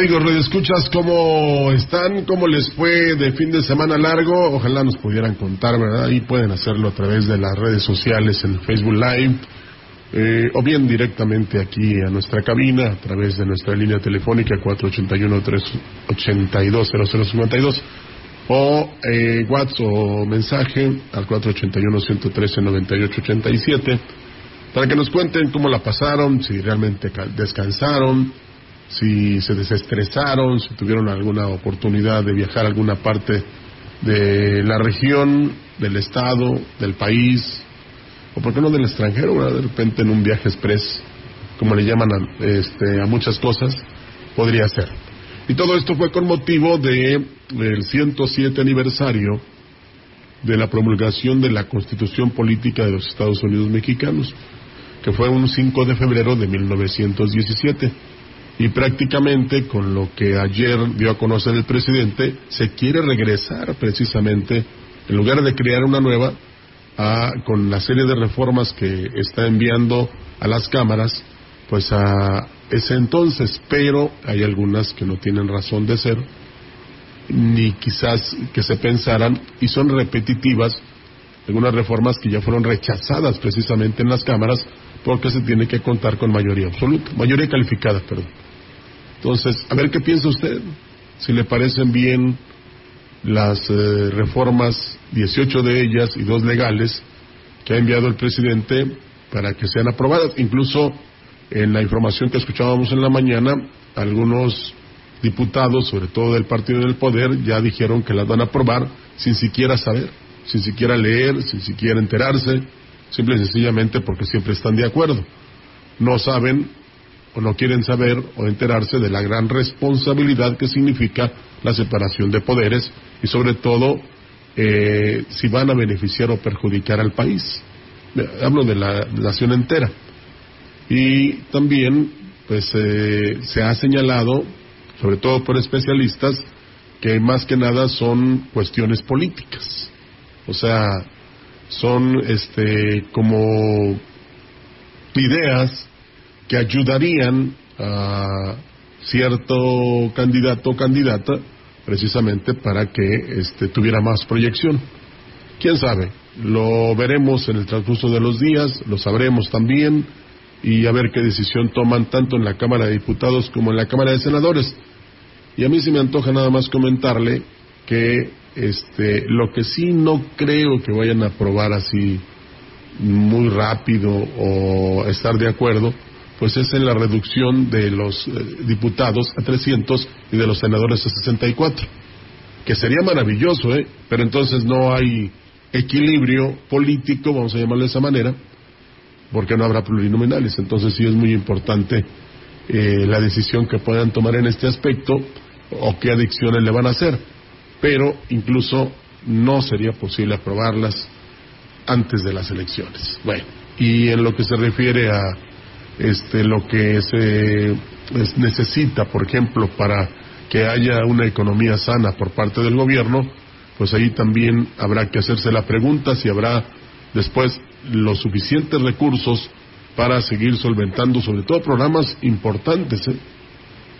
Amigos escuchas ¿cómo están? ¿Cómo les fue de fin de semana largo? Ojalá nos pudieran contar, ¿verdad? Y pueden hacerlo a través de las redes sociales, en Facebook Live, eh, o bien directamente aquí a nuestra cabina, a través de nuestra línea telefónica 481-382-0052, o eh, WhatsApp o mensaje al 481-113-9887, para que nos cuenten cómo la pasaron, si realmente ca- descansaron, si se desestresaron, si tuvieron alguna oportunidad de viajar a alguna parte de la región, del estado, del país, o por qué no del extranjero, ¿verdad? de repente en un viaje express, como le llaman a, este, a muchas cosas, podría ser. Y todo esto fue con motivo de del 107 aniversario de la promulgación de la Constitución Política de los Estados Unidos Mexicanos, que fue un 5 de febrero de 1917 y prácticamente con lo que ayer dio a conocer el presidente, se quiere regresar precisamente, en lugar de crear una nueva, con la serie de reformas que está enviando a las cámaras, pues a ese entonces, pero hay algunas que no tienen razón de ser, ni quizás que se pensaran, y son repetitivas, algunas reformas que ya fueron rechazadas precisamente en las cámaras, porque se tiene que contar con mayoría absoluta, mayoría calificada, perdón. Entonces, a ver qué piensa usted, si le parecen bien las eh, reformas, 18 de ellas y dos legales, que ha enviado el presidente para que sean aprobadas. Incluso en la información que escuchábamos en la mañana, algunos diputados, sobre todo del Partido del Poder, ya dijeron que las van a aprobar sin siquiera saber, sin siquiera leer, sin siquiera enterarse, simple y sencillamente porque siempre están de acuerdo. No saben o no quieren saber o enterarse de la gran responsabilidad que significa la separación de poderes y sobre todo eh, si van a beneficiar o perjudicar al país. Hablo de la nación entera. Y también pues eh, se ha señalado, sobre todo por especialistas, que más que nada son cuestiones políticas. O sea, son este como ideas que ayudarían a cierto candidato o candidata precisamente para que este, tuviera más proyección. ¿Quién sabe? Lo veremos en el transcurso de los días, lo sabremos también y a ver qué decisión toman tanto en la Cámara de Diputados como en la Cámara de Senadores. Y a mí se me antoja nada más comentarle que este, lo que sí no creo que vayan a aprobar así muy rápido o estar de acuerdo, pues es en la reducción de los eh, diputados a 300 y de los senadores a 64, que sería maravilloso, ¿eh? Pero entonces no hay equilibrio político, vamos a llamarlo de esa manera, porque no habrá plurinominales. Entonces sí es muy importante eh, la decisión que puedan tomar en este aspecto o qué adicciones le van a hacer. Pero incluso no sería posible aprobarlas antes de las elecciones. Bueno, y en lo que se refiere a este lo que se es- necesita, por ejemplo, para que haya una economía sana por parte del gobierno, pues ahí también habrá que hacerse la pregunta si habrá después los suficientes recursos para seguir solventando sobre todo programas importantes ¿eh?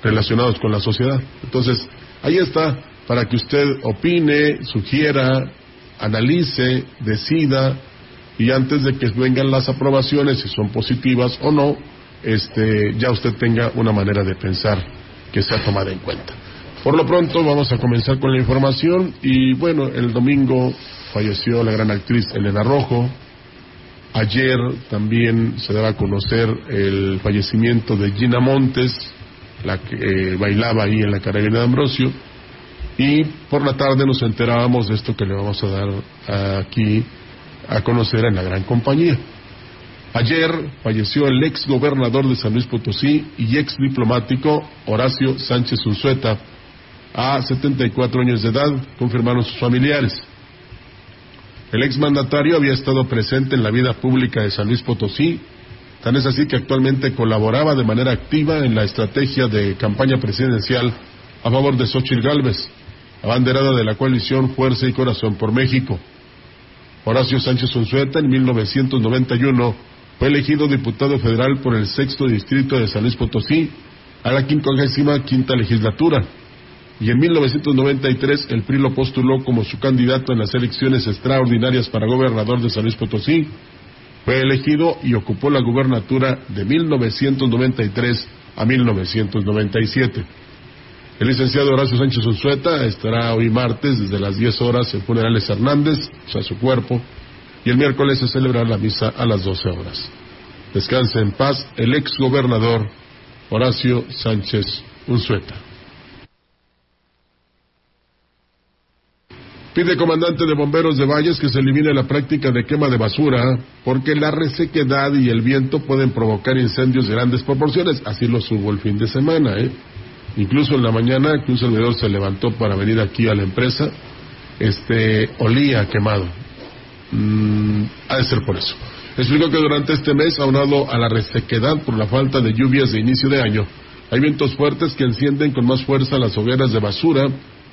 relacionados con la sociedad. Entonces, ahí está para que usted opine, sugiera, analice, decida y antes de que vengan las aprobaciones, si son positivas o no, este, ya usted tenga una manera de pensar que sea tomada en cuenta. Por lo pronto vamos a comenzar con la información y bueno, el domingo falleció la gran actriz Elena Rojo. Ayer también se daba a conocer el fallecimiento de Gina Montes, la que eh, bailaba ahí en la carrera de Ambrosio. Y por la tarde nos enterábamos de esto que le vamos a dar aquí a conocer en la gran compañía. Ayer falleció el ex gobernador de San Luis Potosí y ex diplomático Horacio Sánchez Unzueta a 74 años de edad, confirmaron sus familiares. El ex mandatario había estado presente en la vida pública de San Luis Potosí, tan es así que actualmente colaboraba de manera activa en la estrategia de campaña presidencial a favor de Xochitl Gálvez, abanderada de la coalición Fuerza y Corazón por México. Horacio Sánchez Unzueta en 1991 fue elegido diputado federal por el sexto distrito de San Luis Potosí a la quincuagésima quinta legislatura y en 1993 el PRI lo postuló como su candidato en las elecciones extraordinarias para gobernador de San Luis Potosí. Fue elegido y ocupó la gubernatura de 1993 a 1997. El licenciado Horacio Sánchez Unzueta estará hoy martes desde las 10 horas en Funerales Hernández, o sea, su cuerpo, y el miércoles se celebrará la misa a las 12 horas. Descanse en paz el ex gobernador Horacio Sánchez Unzueta. Pide comandante de bomberos de Valles que se elimine la práctica de quema de basura porque la resequedad y el viento pueden provocar incendios de grandes proporciones. Así lo subo el fin de semana. ¿eh? Incluso en la mañana que un servidor se levantó para venir aquí a la empresa, este olía quemado. Mm, ha de ser por eso. Explico que durante este mes, aunado a la resequedad por la falta de lluvias de inicio de año, hay vientos fuertes que encienden con más fuerza las hogueras de basura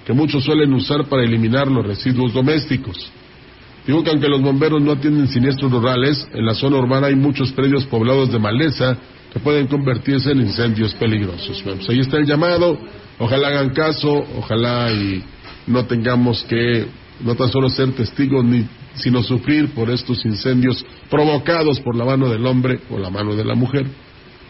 que muchos suelen usar para eliminar los residuos domésticos. Digo que aunque los bomberos no atienden siniestros rurales, en la zona urbana hay muchos predios poblados de maleza que pueden convertirse en incendios peligrosos. Pues ahí está el llamado, ojalá hagan caso, ojalá y no tengamos que no tan solo ser testigos ni sino sufrir por estos incendios provocados por la mano del hombre o la mano de la mujer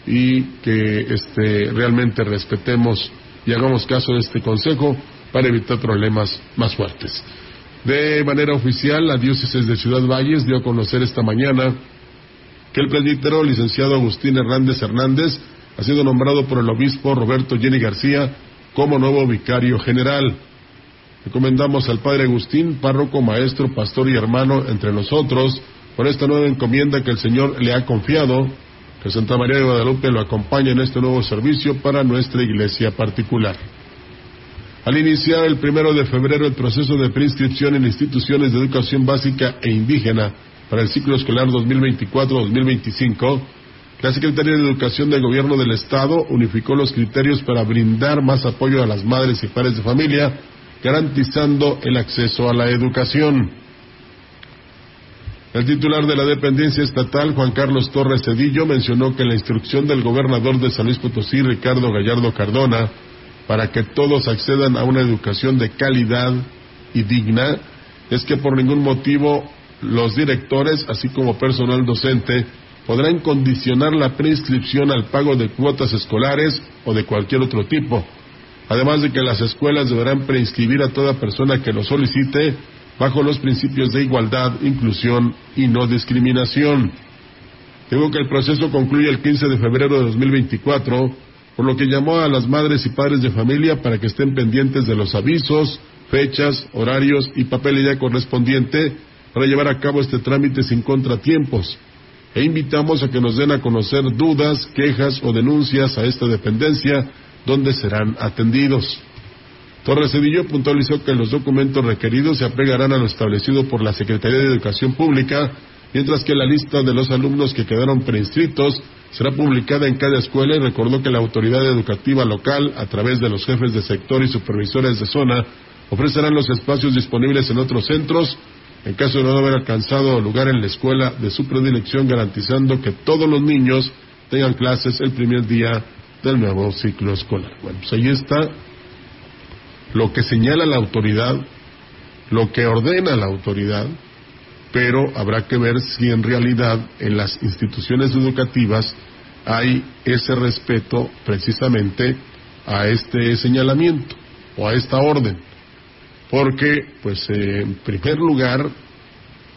y que este realmente respetemos y hagamos caso de este consejo para evitar problemas más fuertes. De manera oficial, la diócesis de Ciudad Valles dio a conocer esta mañana el presbítero licenciado Agustín Hernández Hernández ha sido nombrado por el obispo Roberto Jenny García como nuevo vicario general. Recomendamos al padre Agustín, párroco, maestro, pastor y hermano entre nosotros, por esta nueva encomienda que el Señor le ha confiado, que Santa María de Guadalupe lo acompañe en este nuevo servicio para nuestra iglesia particular. Al iniciar el primero de febrero el proceso de preinscripción en instituciones de educación básica e indígena para el ciclo escolar 2024-2025, la Secretaría de Educación del Gobierno del Estado unificó los criterios para brindar más apoyo a las madres y padres de familia, garantizando el acceso a la educación. El titular de la dependencia estatal, Juan Carlos Torres Cedillo, mencionó que la instrucción del gobernador de San Luis Potosí, Ricardo Gallardo Cardona, para que todos accedan a una educación de calidad y digna es que por ningún motivo los directores, así como personal docente, podrán condicionar la preinscripción al pago de cuotas escolares o de cualquier otro tipo. Además de que las escuelas deberán preinscribir a toda persona que lo solicite bajo los principios de igualdad, inclusión y no discriminación. Digo que el proceso concluye el 15 de febrero de 2024 por lo que llamó a las madres y padres de familia para que estén pendientes de los avisos, fechas, horarios y papelilla correspondiente para llevar a cabo este trámite sin contratiempos. E invitamos a que nos den a conocer dudas, quejas o denuncias a esta dependencia, donde serán atendidos. Torres Cedillo puntualizó que los documentos requeridos se apegarán a lo establecido por la Secretaría de Educación Pública, mientras que la lista de los alumnos que quedaron preinscritos será publicada en cada escuela y recordó que la autoridad educativa local, a través de los jefes de sector y supervisores de zona, ofrecerán los espacios disponibles en otros centros en caso de no haber alcanzado lugar en la escuela de su predilección, garantizando que todos los niños tengan clases el primer día del nuevo ciclo escolar. Bueno, pues ahí está lo que señala la autoridad, lo que ordena la autoridad, pero habrá que ver si en realidad en las instituciones educativas hay ese respeto precisamente a este señalamiento o a esta orden. Porque, pues, eh, en primer lugar,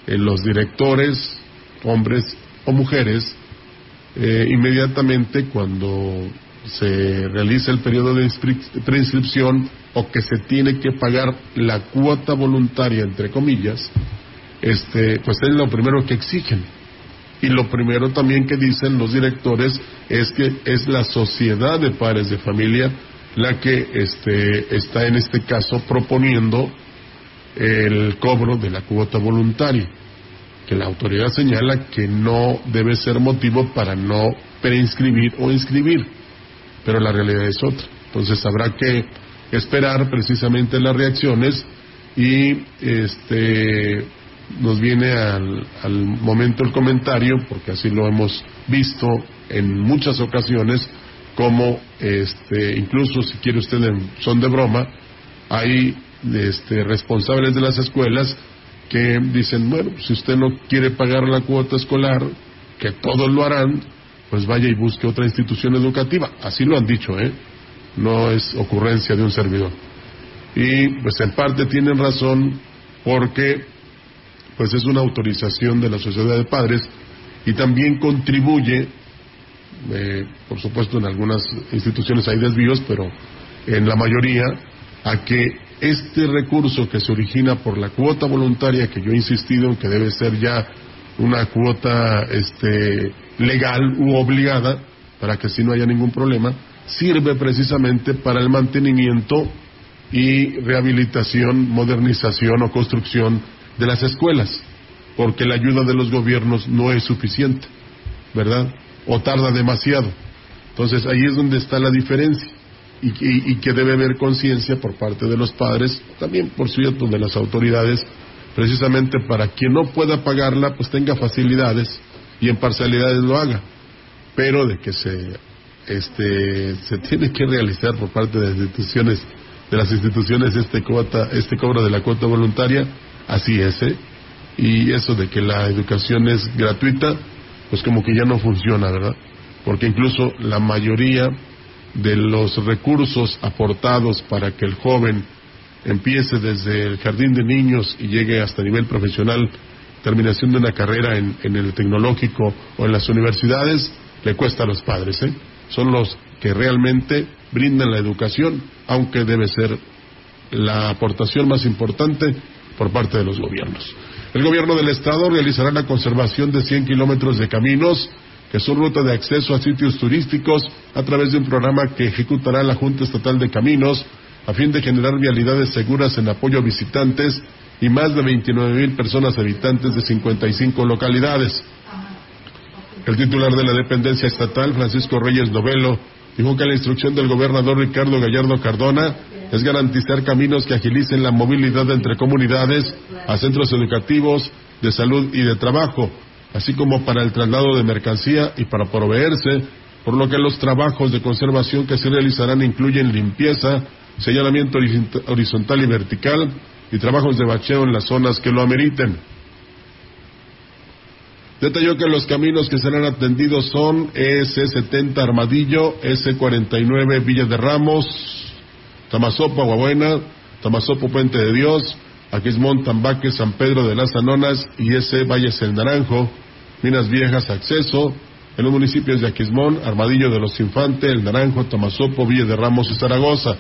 eh, los directores, hombres o mujeres, eh, inmediatamente cuando se realiza el periodo de preinscripción o que se tiene que pagar la cuota voluntaria, entre comillas, este, pues es lo primero que exigen. Y lo primero también que dicen los directores es que es la sociedad de padres de familia la que este, está en este caso proponiendo el cobro de la cuota voluntaria, que la autoridad señala que no debe ser motivo para no preinscribir o inscribir, pero la realidad es otra. Entonces habrá que esperar precisamente las reacciones y este nos viene al, al momento el comentario, porque así lo hemos visto en muchas ocasiones, como este, incluso si quiere usted son de broma, hay este, responsables de las escuelas que dicen, bueno, si usted no quiere pagar la cuota escolar, que todos lo harán, pues vaya y busque otra institución educativa. Así lo han dicho, ¿eh? No es ocurrencia de un servidor. Y pues en parte tienen razón porque pues es una autorización de la sociedad de padres y también contribuye, eh, por supuesto en algunas instituciones hay desvíos, pero en la mayoría, a que este recurso que se origina por la cuota voluntaria, que yo he insistido en que debe ser ya una cuota este, legal u obligada, para que así no haya ningún problema, sirve precisamente para el mantenimiento y rehabilitación, modernización o construcción de las escuelas, porque la ayuda de los gobiernos no es suficiente, ¿verdad? O tarda demasiado. Entonces ahí es donde está la diferencia y, que debe haber conciencia por parte de los padres, también por cierto de las autoridades, precisamente para quien no pueda pagarla, pues tenga facilidades y en parcialidades lo haga, pero de que se este se tiene que realizar por parte de las instituciones de las instituciones este cuota este cobro de la cuota voluntaria así es, ¿eh? Y eso de que la educación es gratuita, pues como que ya no funciona, ¿verdad? Porque incluso la mayoría de los recursos aportados para que el joven empiece desde el jardín de niños y llegue hasta nivel profesional, terminación de una carrera en, el tecnológico o en las universidades, le cuesta a los padres, ¿eh? Son los que realmente brindan la educación, aunque debe ser la aportación más importante por parte de los gobiernos. El gobierno del Estado realizará la conservación de 100 kilómetros de caminos que son ruta de acceso a sitios turísticos a través de un programa que ejecutará la Junta Estatal de Caminos a fin de generar vialidades seguras en apoyo a visitantes y más de 29 mil personas habitantes de 55 localidades. El titular de la dependencia estatal, Francisco Reyes Novelo, dijo que la instrucción del gobernador Ricardo Gallardo Cardona es garantizar caminos que agilicen la movilidad entre comunidades, a centros educativos, de salud y de trabajo, así como para el traslado de mercancía y para proveerse, por lo que los trabajos de conservación que se realizarán incluyen limpieza, señalamiento horizontal y vertical y trabajos de bacheo en las zonas que lo ameriten. Detalló que los caminos que serán atendidos son S70 Armadillo, S49 Villa de Ramos, Tamazopo, Aguabuena, Tamazopo, Puente de Dios, Aquismón, Tambaque, San Pedro de las Anonas y ese Valles el Naranjo, Minas Viejas, Acceso, en los municipios de Aquismón, Armadillo de los Infantes, El Naranjo, Tamazopo, Villa de Ramos y Zaragoza.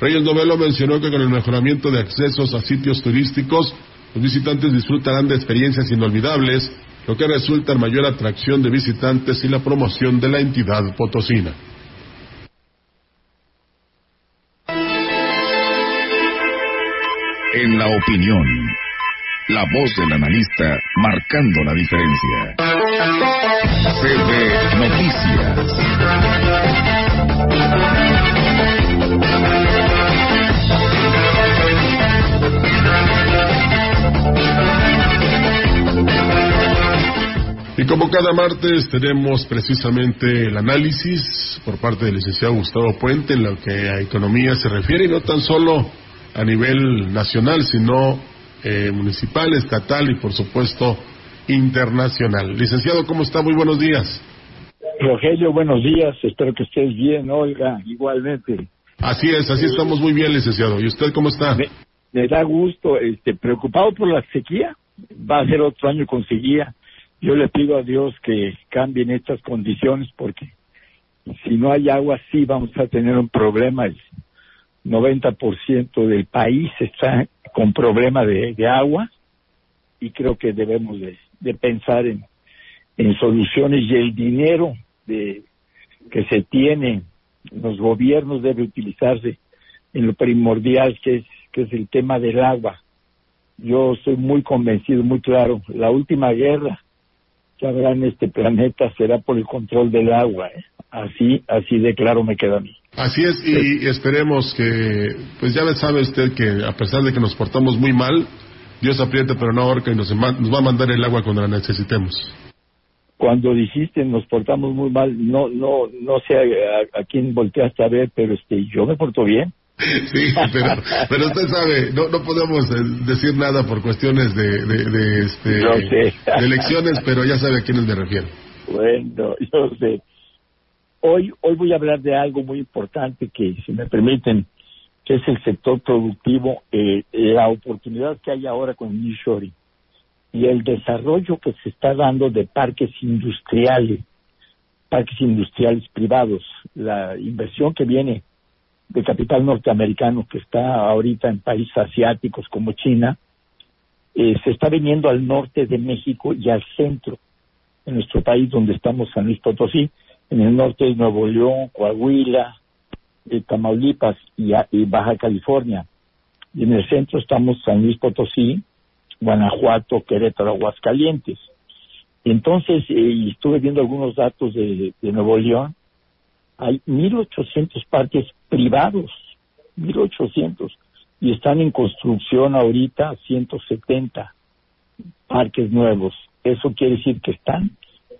Reyes Novelo mencionó que con el mejoramiento de accesos a sitios turísticos, los visitantes disfrutarán de experiencias inolvidables, lo que resulta en mayor atracción de visitantes y la promoción de la entidad potosina. en la opinión. La voz del analista marcando la diferencia. CB Noticias. Y como cada martes tenemos precisamente el análisis por parte del licenciado Gustavo Puente en lo que a economía se refiere y no tan solo a nivel nacional, sino eh, municipal, estatal y por supuesto internacional. Licenciado, ¿cómo está? Muy buenos días. Rogelio, buenos días. Espero que estés bien, Olga, igualmente. Así es, así estamos muy bien, licenciado. ¿Y usted cómo está? Me, da gusto, este, preocupado por la sequía. Va a ser otro año con sequía yo le pido a Dios que cambien estas condiciones porque si no hay agua sí vamos a tener un problema. El 90% del país está con problema de, agua y creo que debemos de, pensar en, en, soluciones y el dinero de, que se tiene los gobiernos debe utilizarse en lo primordial que es que es el tema del agua. Yo estoy muy convencido, muy claro. La última guerra en este planeta será por el control del agua. ¿eh? Así, así de claro me queda a mí. Así es, y esperemos que, pues ya sabe usted que a pesar de que nos portamos muy mal, Dios aprieta pero no ahorca y nos, va a mandar el agua cuando la necesitemos. Cuando dijiste nos portamos muy mal, no, no, no sé a, a quién volteaste a ver, pero este, yo me porto bien. Sí, pero, pero usted sabe, no, no podemos eh, decir nada por cuestiones de, de, este, de elecciones, pero ya sabe a quiénes me refiero. Bueno, yo sé. Hoy, hoy voy a hablar de algo muy importante que, si me permiten, que es el sector productivo, eh, la oportunidad que hay ahora con el y el desarrollo que se está dando de parques industriales, parques industriales privados, la inversión que viene de capital norteamericano que está ahorita en países asiáticos como China, eh, se está viniendo al norte de México y al centro, en nuestro país donde estamos San Luis Potosí, en el norte de Nuevo León, Coahuila, eh, Tamaulipas y, Baja California. Y en el centro estamos San Luis Potosí, Guanajuato, Querétaro, Aguascalientes. Entonces, eh, estuve viendo algunos datos de Nuevo León hay 1.800 parques privados, 1.800, y están en construcción ahorita 170 parques nuevos. Eso quiere decir que están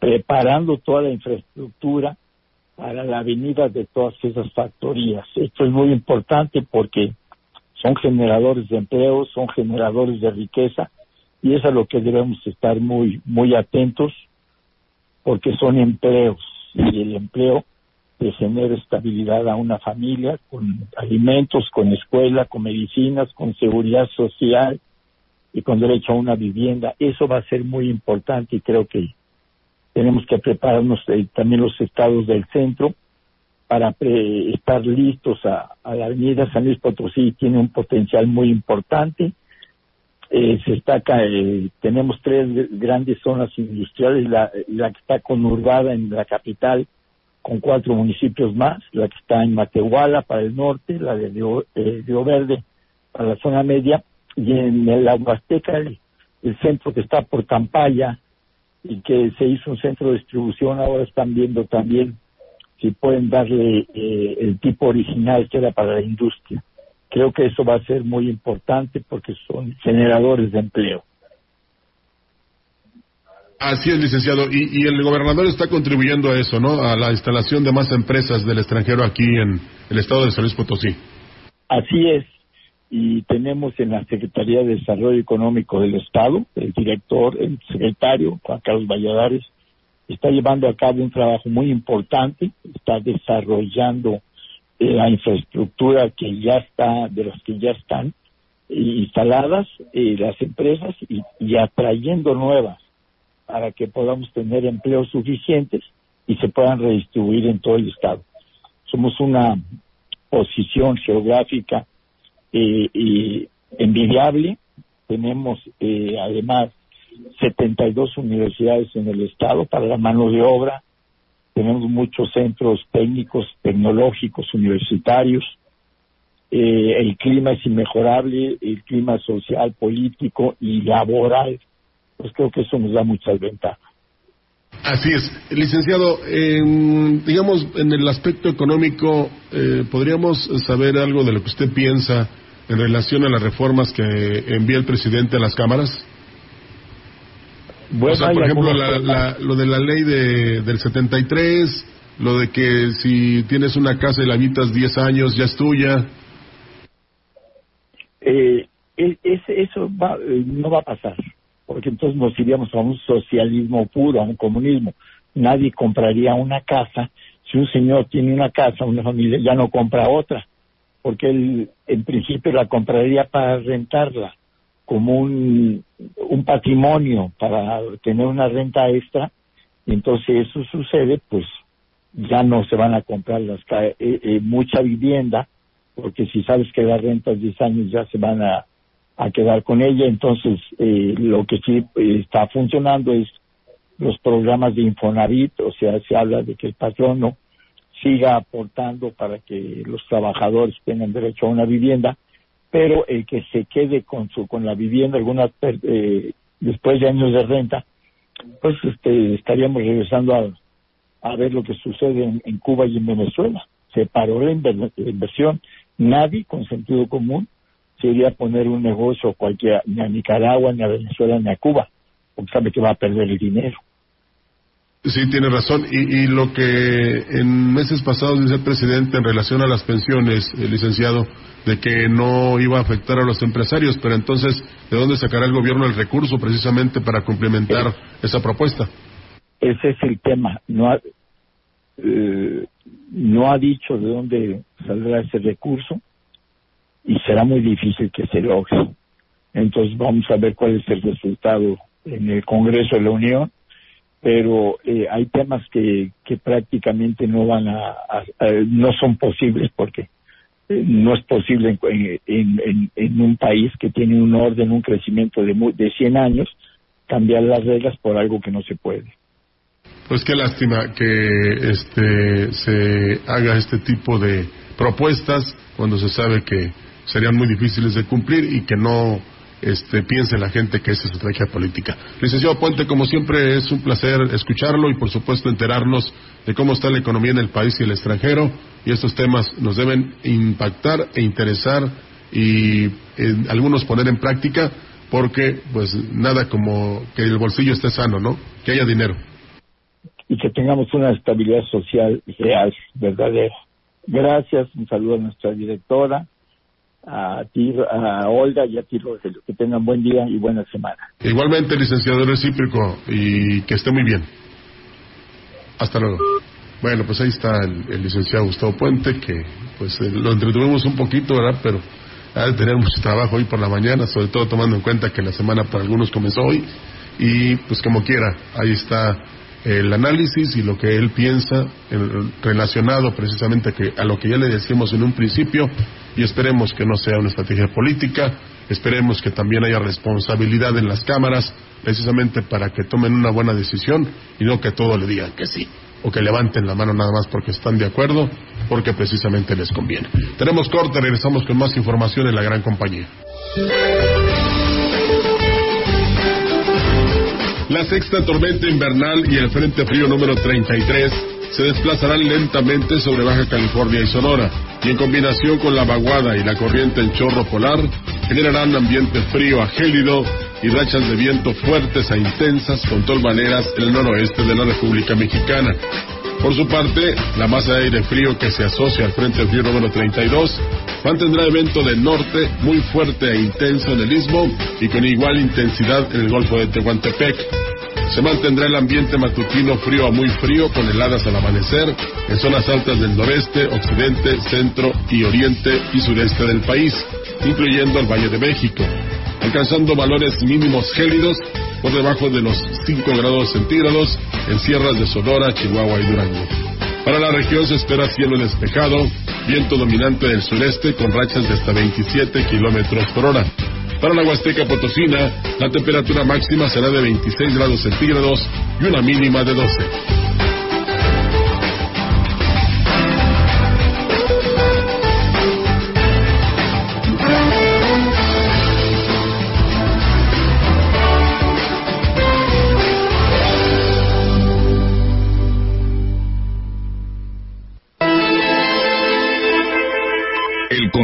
preparando toda la infraestructura para la venida de todas esas factorías. Esto es muy importante porque son generadores de empleo, son generadores de riqueza y es a lo que debemos estar muy muy atentos porque son empleos y el empleo de genera estabilidad a una familia con alimentos, con escuela, con medicinas, con seguridad social y con derecho a una vivienda. Eso va a ser muy importante y creo que tenemos que prepararnos eh, también los estados del centro para estar listos a, la avenida San Luis Potosí. Tiene un potencial muy importante. Eh, se destaca, eh, tenemos tres grandes zonas industriales, la que está conurbada en la capital, con cuatro municipios más, la que está en Matehuala para el norte, la de Río, eh, Verde para la zona media, y en el Aguasteca, el, centro que está por Tampaya, y que se hizo un centro de distribución, ahora están viendo también si pueden darle eh, el tipo original que era para la industria. Creo que eso va a ser muy importante porque son generadores de empleo. Así es, licenciado. Y, el gobernador está contribuyendo a eso, ¿no? A la instalación de más empresas del extranjero aquí en el estado de San Luis Potosí. Así es. Y tenemos en la Secretaría de Desarrollo Económico del Estado, el director, el secretario, Juan Carlos Valladares, está llevando a cabo un trabajo muy importante, está desarrollando eh, la infraestructura que ya está, de las que ya están instaladas, eh, las empresas, y atrayendo nuevas para que podamos tener empleos suficientes y se puedan redistribuir en todo el estado. Somos una posición geográfica eh, envidiable. Tenemos eh, además 72 universidades en el estado para la mano de obra. Tenemos muchos centros técnicos, tecnológicos, universitarios. Eh, el clima es inmejorable, el clima social, político y laboral pues creo que eso nos da muchas ventajas. Así es. Licenciado, digamos, en el aspecto económico, eh, ¿podríamos saber algo de lo que usted piensa en relación a las reformas que envía el presidente a las cámaras? o sea, por ejemplo, lo de la ley de, del 73, lo de que si tienes una casa y la habitas 10 años, ya es tuya. Eh, eso eh, no va a pasar, porque entonces nos iríamos a un socialismo puro, a un comunismo. Nadie compraría una casa. Si un señor tiene una casa, una familia, ya no compra otra, porque él en principio la compraría para rentarla como un, un patrimonio para tener una renta extra, y entonces eso sucede, pues ya no se van a comprar las eh, eh, mucha vivienda, porque si sabes que las rentas 10 años ya se van a, a quedar con ella, entonces eh, lo que sí eh, está funcionando es los programas de Infonavit, o sea, se habla de que el patrono siga aportando para que los trabajadores tengan derecho a una vivienda, pero el que se quede con su con la vivienda alguna eh, después de años de renta, pues este estaríamos regresando a, a ver lo que sucede en, Cuba y en Venezuela. Se paró la, inversión, nadie con sentido común se iría a poner un negocio cualquiera, ni a Nicaragua, ni a Venezuela, ni a Cuba, porque sabe que va a perder el dinero. Sí, tiene razón. Y, lo que en meses pasados dice el presidente en relación a las pensiones, el licenciado, de que no iba a afectar a los empresarios, pero entonces, ¿de dónde sacará el gobierno el recurso precisamente para complementar esa propuesta? Ese es el tema. No ha, eh, no ha dicho de dónde saldrá ese recurso y será muy difícil que se logre. Entonces vamos a ver cuál es el resultado en el Congreso de la Unión pero eh, hay temas que, que prácticamente no van a, no son posibles porque eh, no es posible en, en, en, un país que tiene un orden, un crecimiento de, de 100 años, cambiar las reglas por algo que no se puede. Pues qué lástima que este se haga este tipo de propuestas cuando se sabe que serían muy difíciles de cumplir y que no este, piense la gente que es estrategia política. Licenciado Puente, como siempre es un placer escucharlo y por supuesto enterarnos de cómo está la economía en el país y el extranjero y estos temas nos deben impactar e interesar y algunos poner en práctica porque pues nada como que el bolsillo esté sano, ¿no? Que haya dinero. Y que tengamos una estabilidad social real, verdadera. Gracias, un saludo a nuestra directora, a ti, a Olga y a ti, Rogelio. Que tengan buen día y buena semana. Igualmente, licenciado recíproco, y que esté muy bien. Hasta luego. Bueno, pues ahí está el, licenciado Gustavo Puente, que pues eh, lo entretuvimos un poquito, ¿verdad? Pero ha de tener mucho trabajo hoy por la mañana, sobre todo tomando en cuenta que la semana para algunos comenzó hoy. Y pues como quiera, ahí está el análisis y lo que él piensa relacionado precisamente a lo que ya le decimos en un principio y esperemos que no sea una estrategia política, esperemos que también haya responsabilidad en las cámaras precisamente para que tomen una buena decisión y no que todo le digan que sí o que levanten la mano nada más porque están de acuerdo, porque precisamente les conviene. Tenemos corte, regresamos con más información en la gran compañía. La sexta tormenta invernal y el Frente Frío número 33 se desplazarán lentamente sobre Baja California y Sonora, y en combinación con la vaguada y la corriente en chorro polar, generarán ambiente frío a gélido y rachas de viento fuertes a intensas con tolvaneras en el noroeste de la República Mexicana. Por su parte, la masa de aire frío que se asocia al Frente Frío número 32 mantendrá evento de norte muy fuerte e intenso en el istmo y con igual intensidad en el Golfo de Tehuantepec. Se mantendrá el ambiente matutino frío a muy frío con heladas al amanecer en zonas altas del noreste, occidente, centro y oriente y sureste del país, incluyendo el Valle de México, alcanzando valores mínimos gélidos por debajo de los 5 grados centígrados en sierras de Sonora, Chihuahua y Durango. Para la región se espera cielo despejado, viento dominante del sureste con rachas de hasta 27 kilómetros por hora. Para la Huasteca Potosina, la temperatura máxima será de 26 grados centígrados y una mínima de 12.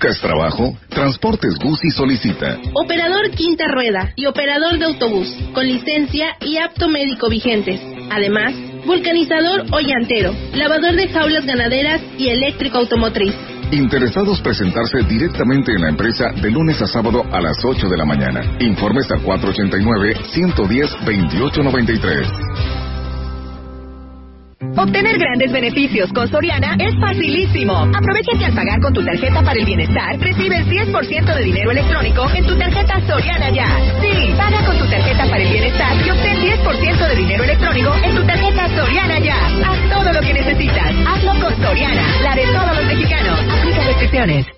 ¿Buscas trabajo? Transportes Guzzi solicita. Operador quinta rueda y operador de autobús, con licencia y apto médico vigentes. Además, vulcanizador o llantero, lavador de jaulas ganaderas y eléctrico automotriz. Interesados presentarse directamente en la empresa de lunes a sábado a las 8 de la mañana. Informes al 489-110-2893. Obtener grandes beneficios con Soriana es facilísimo. Aprovecha que al pagar con tu tarjeta para el bienestar, recibes 10% de dinero electrónico en tu tarjeta Soriana Ya. Sí, paga con tu tarjeta para el bienestar y obtén 10% de dinero electrónico en tu tarjeta Soriana Ya. Haz todo lo que necesitas. Hazlo con Soriana, la de todos los mexicanos. Aplica restricciones.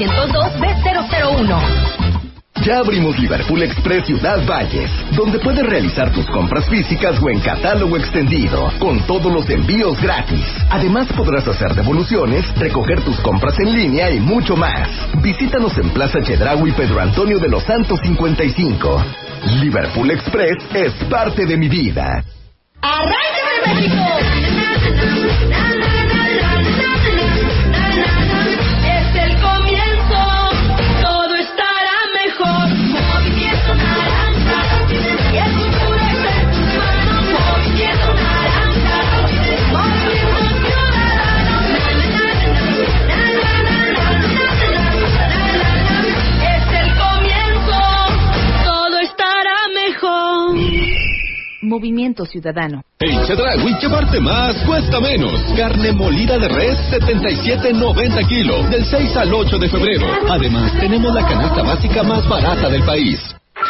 170-201-202-B001. Ya abrimos Liverpool Express Ciudad Valles, donde puedes realizar tus compras físicas o en catálogo extendido, con todos los envíos gratis. Además podrás hacer devoluciones, recoger tus compras en línea y mucho más. Visítanos en Plaza Chedraui Pedro Antonio de los Santos 55. Liverpool Express es parte de mi vida. ¡Arráncame México! Movimiento Ciudadano. En Chedraui, llevarte más cuesta menos. Carne molida de res, 77.90 kilos, del 6 al 8 de febrero. Además, tenemos la canasta básica más barata del país.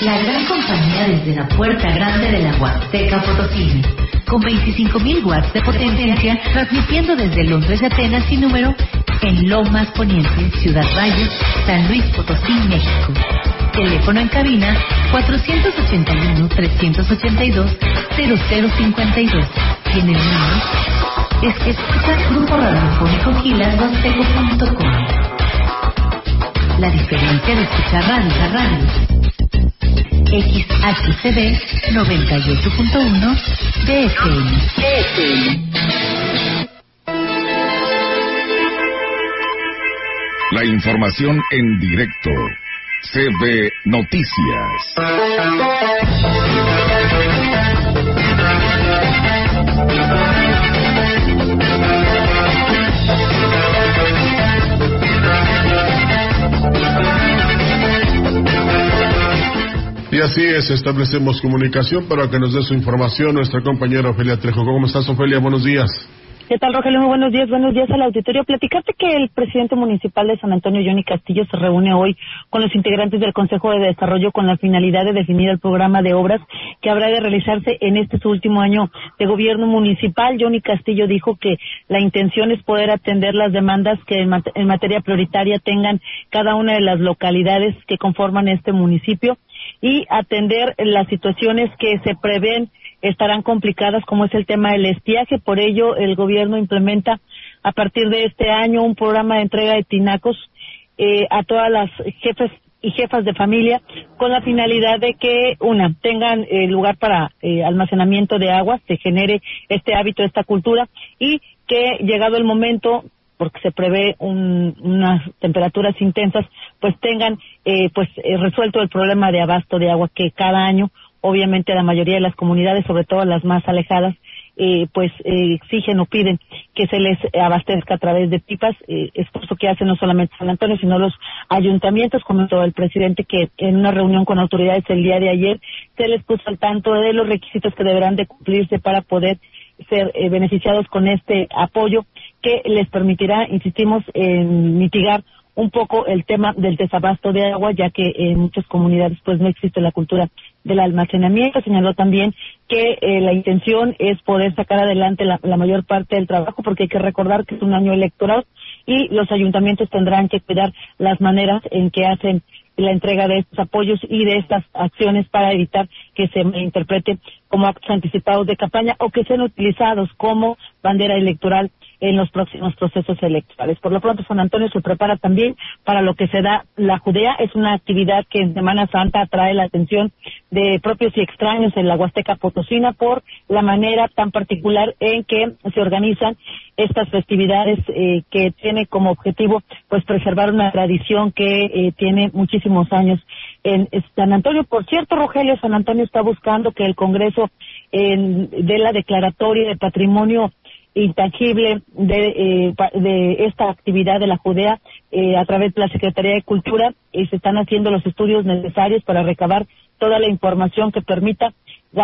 La gran compañía desde la puerta grande de la Huasteca Potosí. Con 25.000 watts de potencia, transmitiendo desde Londres y Atenas sin número en Lomas Poniente, Ciudad Valles, San Luis Potosí, México. Teléfono en cabina 481-382-0052. Y en el número es que escucha Grupo Radiofónico Gilashuasteco.com. La diferencia de escuchar radio a radio. XHCD 98.1 DFM. La información en directo. CB Noticias. Así es, establecemos comunicación para que nos dé su información nuestra compañera Ofelia Trejo. ¿Cómo estás, Ofelia? Buenos días. ¿Qué tal, Rogelio? Muy buenos días. Buenos días al auditorio. Platicarte que el presidente municipal de San Antonio, Johnny Castillo, se reúne hoy con los integrantes del Consejo de Desarrollo con la finalidad de definir el programa de obras que habrá de realizarse en este su último año de gobierno municipal. Johnny Castillo dijo que la intención es poder atender las demandas que en materia prioritaria tengan cada una de las localidades que conforman este municipio y atender las situaciones que se prevén estarán complicadas, como es el tema del estiaje. Por ello, el gobierno implementa a partir de este año un programa de entrega de tinacos eh, a todas las jefes y jefas de familia con la finalidad de que, una, tengan eh, lugar para eh, almacenamiento de agua, se genere este hábito, esta cultura y que, llegado el momento, porque se prevé un, unas temperaturas intensas, pues tengan eh, pues eh, resuelto el problema de abasto de agua que cada año obviamente la mayoría de las comunidades, sobre todo las más alejadas, eh, pues eh, exigen o piden que se les abastezca a través de pipas, eh, esfuerzo que hace no solamente San Antonio, sino los ayuntamientos, comentó el presidente que en una reunión con autoridades el día de ayer se les puso al tanto de los requisitos que deberán de cumplirse para poder ser eh, beneficiados con este apoyo que les permitirá, insistimos, en mitigar un poco el tema del desabasto de agua, ya que en muchas comunidades pues no existe la cultura del almacenamiento. Señaló también que eh, la intención es poder sacar adelante la, la, mayor parte del trabajo, porque hay que recordar que es un año electoral y los ayuntamientos tendrán que cuidar las maneras en que hacen la entrega de estos apoyos y de estas acciones para evitar que se interprete como actos anticipados de campaña o que sean utilizados como bandera electoral en los próximos procesos electorales. Por lo pronto, San Antonio se prepara también para lo que se da la Judea. Es una actividad que en Semana Santa atrae la atención de propios y extraños en la Huasteca Potosina por la manera tan particular en que se organizan estas festividades eh, que tiene como objetivo pues preservar una tradición que eh, tiene muchísimos años en San Antonio. Por cierto, Rogelio, San Antonio está buscando que el Congreso en, de la declaratoria de patrimonio intangible de, eh, de esta actividad de la Judea eh, a través de la Secretaría de Cultura y se están haciendo los estudios necesarios para recabar toda la información que permita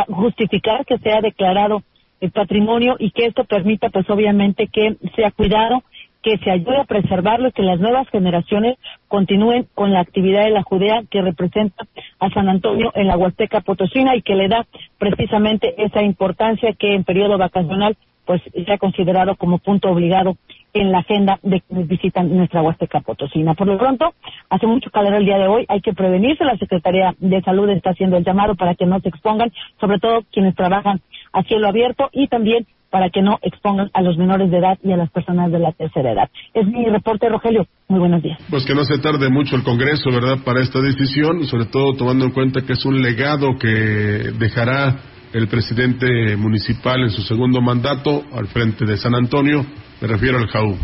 justificar que sea declarado el patrimonio y que esto permita pues obviamente que sea cuidado que se ayude a preservarlo y que las nuevas generaciones continúen con la actividad de la Judea que representa a San Antonio en la Huasteca Potosina y que le da precisamente esa importancia que en periodo vacacional pues se considerado como punto obligado en la agenda de quienes visitan nuestra Huasteca Potosina. Por lo pronto, hace mucho calor el día de hoy, hay que prevenirse, la Secretaría de Salud está haciendo el llamado para que no se expongan, sobre todo quienes trabajan a cielo abierto y también para que no expongan a los menores de edad y a las personas de la tercera edad. Es mi reporte, Rogelio. Muy buenos días. Pues que no se tarde mucho el Congreso, ¿verdad?, para esta decisión, sobre todo tomando en cuenta que es un legado que dejará el presidente municipal en su segundo mandato al frente de San Antonio, me refiero al JAU.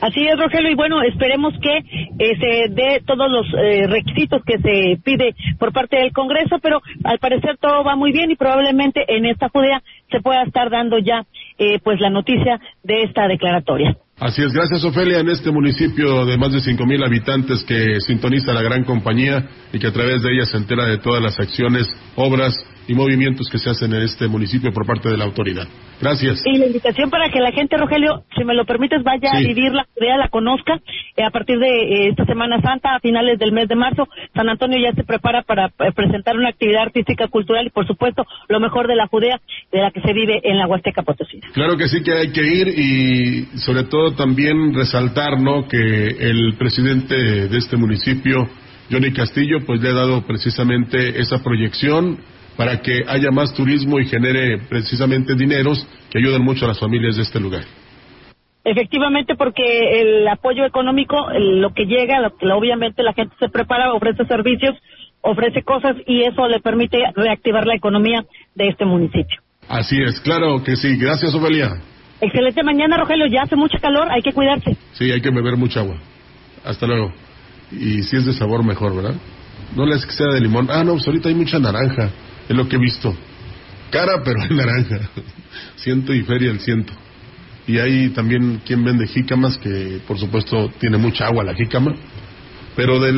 Así es, Rogelio, y bueno, esperemos que eh, se dé todos los eh, requisitos que se pide por parte del Congreso, pero al parecer todo va muy bien y probablemente en esta Judea se pueda estar dando ya eh, pues la noticia de esta declaratoria. Así es, gracias Ofelia, en este municipio de más de cinco mil habitantes que sintoniza la gran compañía y que a través de ella se entera de todas las acciones, obras y movimientos que se hacen en este municipio por parte de la autoridad. Gracias. Y la invitación para que la gente, Rogelio, si me lo permites, vaya a vivir la idea, la conozca. Eh, a partir de eh, esta Semana Santa, a finales del mes de marzo, San Antonio ya se prepara para eh, presentar una actividad artística, cultural y, por supuesto, lo mejor de la Judea, de la que se vive en la Huasteca Potosí. Claro que sí que hay que ir y, sobre todo, también resaltar, ¿no?, que el presidente de este municipio, Johnny Castillo, pues le ha dado precisamente esa proyección para que haya más turismo y genere precisamente dineros que ayuden mucho a las familias de este lugar. Efectivamente, porque el apoyo económico, lo que llega, lo, obviamente la gente se prepara, ofrece servicios, ofrece cosas y eso le permite reactivar la economía de este municipio. Así es, claro que sí. Gracias, Ofelia. Excelente mañana, Rogelio. Ya hace mucho calor, hay que cuidarse. Sí, hay que beber mucha agua. Hasta luego. Y si es de sabor, mejor, ¿verdad? No les que sea de limón. Ah, no, pues ahorita hay mucha naranja. Es lo que he visto. Cara, pero en naranja. Ciento y feria el ciento. Y hay también quien vende jícamas, que por supuesto tiene mucha agua la jícama. Pero de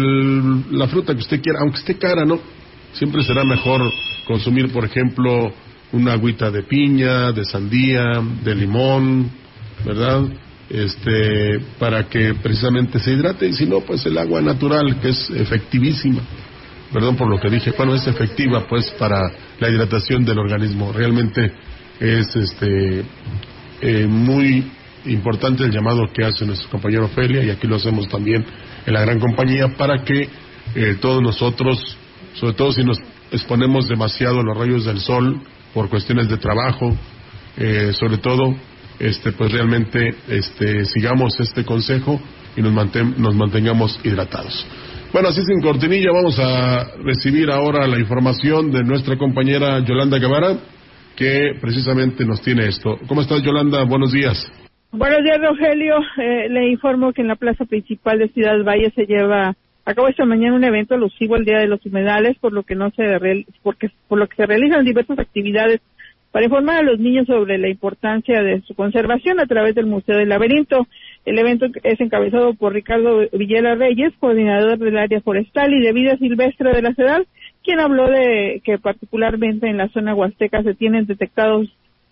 la fruta que usted quiera, aunque esté cara, ¿no? siempre será mejor consumir, por ejemplo, una agüita de piña, de sandía, de limón, ¿verdad? Este, para que precisamente se hidrate y si no, pues el agua natural, que es efectivísima. Perdón por lo que dije, bueno, es efectiva pues para la hidratación del organismo. Realmente es este eh, muy importante el llamado que hace nuestro compañero Ofelia y aquí lo hacemos también en la gran compañía para que eh, todos nosotros, sobre todo si nos exponemos demasiado a los rayos del sol por cuestiones de trabajo, eh, sobre todo, este, pues realmente este, sigamos este consejo y nos, nos mantengamos hidratados. Bueno, así sin cortinilla vamos a recibir ahora la información de nuestra compañera Yolanda Guevara, que precisamente nos tiene esto. ¿Cómo estás, Yolanda? Buenos días. Buenos días, Rogelio. Eh, le informo que en la plaza principal de Ciudad Valle se lleva a cabo esta mañana un evento alusivo al Día de los Humedales, por lo que no se por lo que se realizan diversas actividades para informar a los niños sobre la importancia de su conservación a través del Museo del Laberinto. El evento es encabezado por Ricardo Villela Reyes, coordinador del área forestal y de vida silvestre de la ciudad, quien habló de que particularmente en la zona huasteca se tienen detectados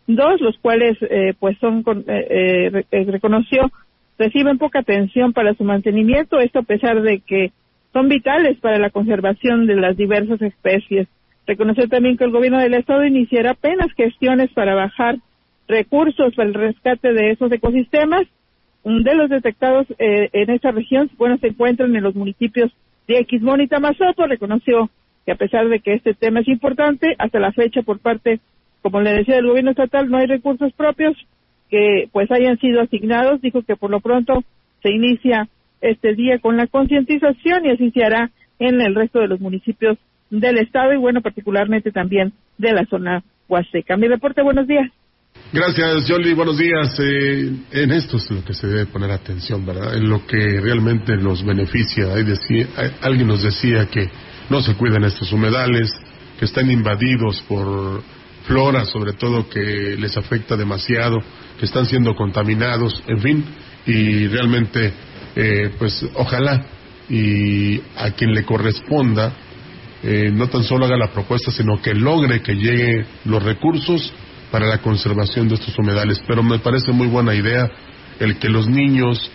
dos, los cuales eh, pues son, eh, eh, reconoció, reciben poca atención para su mantenimiento, esto a pesar de que son vitales para la conservación de las diversas especies. Reconoció también que el gobierno del estado iniciará apenas gestiones para bajar recursos para el rescate de esos ecosistemas. De los detectados en esta región, bueno, se encuentran en los municipios de Xmón y Tamazopo. Reconoció que a pesar de que este tema es importante, hasta la fecha por parte como le decía, del gobierno estatal no hay recursos propios que pues hayan sido asignados. Dijo que por lo pronto se inicia este día con la concientización y así se hará en el resto de los municipios del estado y bueno, particularmente también de la zona huasteca. Mi reporte, buenos días. Gracias, Yoli. Buenos días. Eh, en esto es lo que se debe poner atención, ¿verdad? En lo que realmente nos beneficia. Hay decía, alguien nos decía que no se cuidan estos humedales, que están invadidos por flora, sobre todo, que les afecta demasiado, que están siendo contaminados, en fin, y realmente, eh, pues ojalá y a quien le corresponda, eh, no tan solo haga la propuesta, sino que logre que lleguen los recursos para la conservación de estos humedales. Pero me parece muy buena idea el que los niños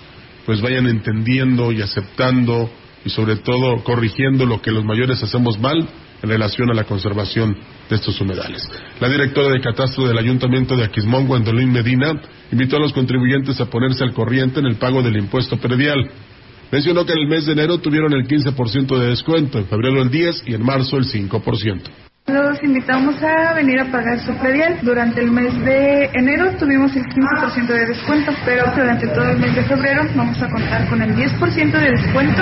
pues vayan entendiendo y aceptando y sobre todo corrigiendo lo que los mayores hacemos mal en relación a la conservación de estos humedales. La directora de Catastro del Ayuntamiento de Aquismón, Gwendolyn Medina, invitó a los contribuyentes a ponerse al corriente en el pago del impuesto predial. Mencionó que en el mes de enero tuvieron el 15% de descuento, en febrero el 10% y en marzo el 5%. Los invitamos a venir a pagar su predial. Durante el mes de enero tuvimos el 15% de descuento, pero durante todo el mes de febrero vamos a contar con el 10% de descuento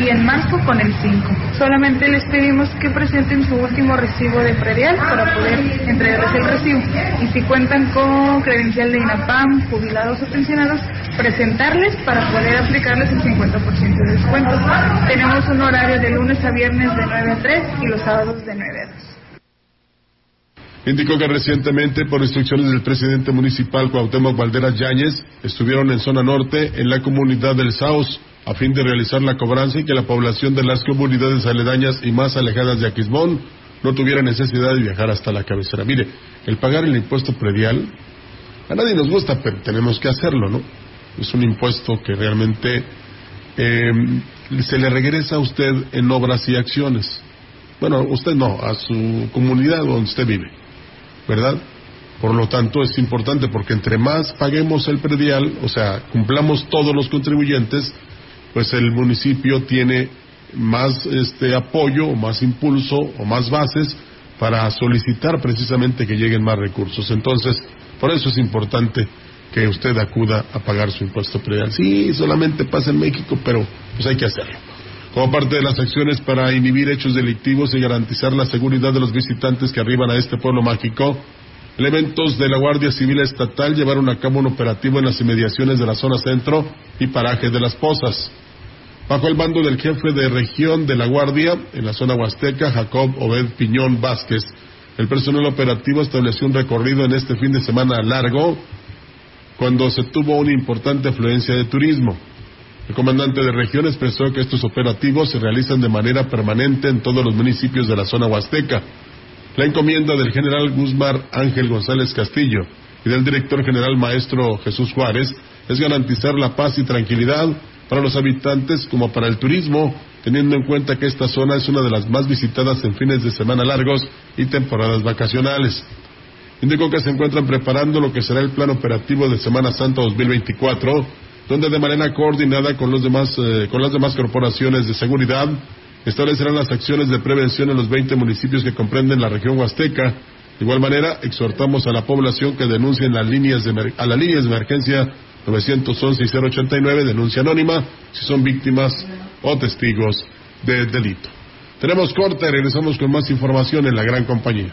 y en marzo con el 5%. Solamente les pedimos que presenten su último recibo de predial para poder entregarles el recibo. Y si cuentan con credencial de INAPAM, jubilados o pensionados, presentarles para poder aplicarles el 50% de descuento. Tenemos un horario de lunes a viernes de 9 a 3 y los sábados de 9 a 2. Indicó que recientemente, por instrucciones del presidente municipal Cuauhtémoc Valderas Yáñez, estuvieron en zona norte, en la comunidad del Saos, a fin de realizar la cobranza y que la población de las comunidades aledañas y más alejadas de Aquismón no tuviera necesidad de viajar hasta la cabecera. Mire, el pagar el impuesto predial, a nadie nos gusta, pero tenemos que hacerlo, ¿no? Es un impuesto que realmente eh, se le regresa a usted en obras y acciones. Bueno, usted no, a su comunidad donde usted vive. ¿Verdad? Por lo tanto, es importante porque entre más paguemos el predial, o sea, cumplamos todos los contribuyentes, pues el municipio tiene más este apoyo, o más impulso o más bases para solicitar precisamente que lleguen más recursos. Entonces, por eso es importante que usted acuda a pagar su impuesto predial. Sí, solamente pasa en México, pero pues hay que hacerlo. Como parte de las acciones para inhibir hechos delictivos y garantizar la seguridad de los visitantes que arriban a este pueblo mágico, elementos de la Guardia Civil Estatal llevaron a cabo un operativo en las inmediaciones de la zona centro y paraje de las Pozas. Bajo el mando del jefe de región de la Guardia en la zona huasteca, Jacob Obed Piñón Vázquez, el personal operativo estableció un recorrido en este fin de semana largo cuando se tuvo una importante afluencia de turismo. El comandante de región expresó que estos operativos se realizan de manera permanente en todos los municipios de la zona huasteca. La encomienda del general Guzmán Ángel González Castillo y del director general maestro Jesús Juárez es garantizar la paz y tranquilidad para los habitantes como para el turismo, teniendo en cuenta que esta zona es una de las más visitadas en fines de semana largos y temporadas vacacionales. Indicó que se encuentran preparando lo que será el plan operativo de Semana Santa 2024, donde de manera coordinada con, los demás, eh, con las demás corporaciones de seguridad establecerán las acciones de prevención en los 20 municipios que comprenden la región huasteca. De igual manera, exhortamos a la población que denuncien las líneas de, a las líneas de emergencia 911 y 089, denuncia anónima, si son víctimas o testigos de delito. Tenemos corte, regresamos con más información en la gran compañía.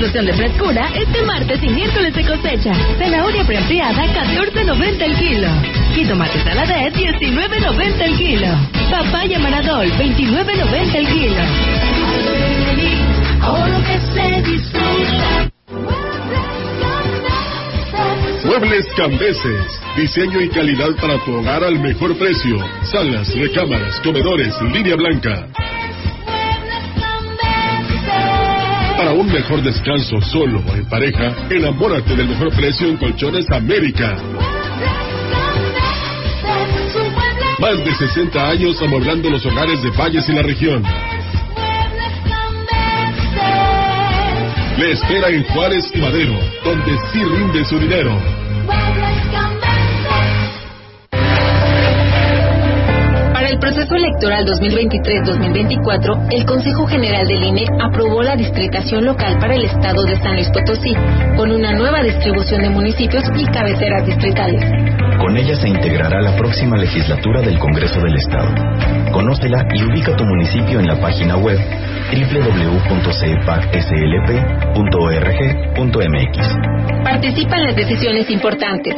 explosión de frescura este martes y miércoles de cosecha. Zanahoria preampliada, 14.90 el kilo. Jitomate saladet, 19.90 el kilo. Papaya maradol, 29.90 el kilo. Muebles Cambeses. Diseño y calidad para tu hogar al mejor precio. Salas, recámaras, comedores, línea blanca. Un mejor descanso solo o en pareja, enamórate del mejor precio en Colchones América. Más de 60 años amueblando los hogares de Valles y la región. Le espera en Juárez y Madero, donde sí rinde su dinero. Proceso electoral 2023-2024, el Consejo General del INE aprobó la distritación local para el estado de San Luis Potosí, con una nueva distribución de municipios y cabeceras distritales. Con ella se integrará la próxima legislatura del Congreso del Estado. Conócela y ubica tu municipio en la página web www.cepacslp.org.mx. Participa en las decisiones importantes.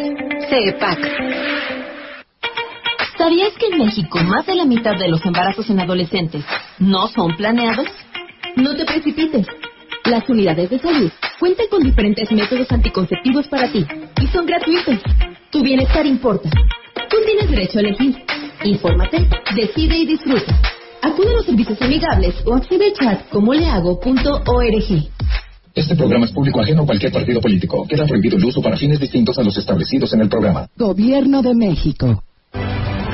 CEPAC. ¿Sabías que en México más de la mitad de los embarazos en adolescentes no son planeados? No te precipites. Las unidades de salud cuentan con diferentes métodos anticonceptivos para ti y son gratuitos. Tu bienestar importa. Tú tienes derecho a elegir. Infórmate, decide y disfruta. Acude a los servicios amigables o accede al chat como lehago.org. Este programa es público ajeno a cualquier partido político. Queda prohibido el uso para fines distintos a los establecidos en el programa. Gobierno de México.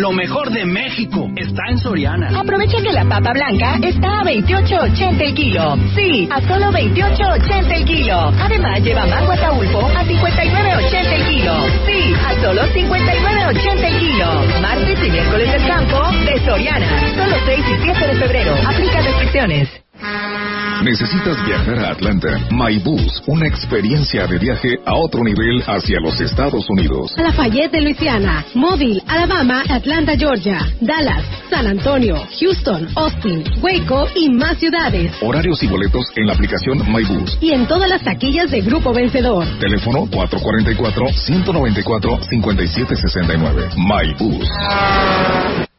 Lo mejor de México está en Soriana. Aprovecha que la papa blanca está a 28.80 el kilo. Sí, a solo 28.80 el kilo. Además, lleva mango ataulfo a 59.80 el kilo. Sí, a solo 59.80 el kilo. Martes y miércoles del campo de Soriana. Solo 6 y 7 de febrero. Aplica restricciones. ¿Necesitas viajar a Atlanta? MyBus, una experiencia de viaje a otro nivel hacia los Estados Unidos. A Lafayette de Luisiana, Mobile, Alabama, Atlanta, Georgia, Dallas, San Antonio, Houston, Austin, Waco y más ciudades. Horarios y boletos en la aplicación MyBus. Y en todas las taquillas de Grupo Vencedor. Teléfono 444-194-5769. MyBus.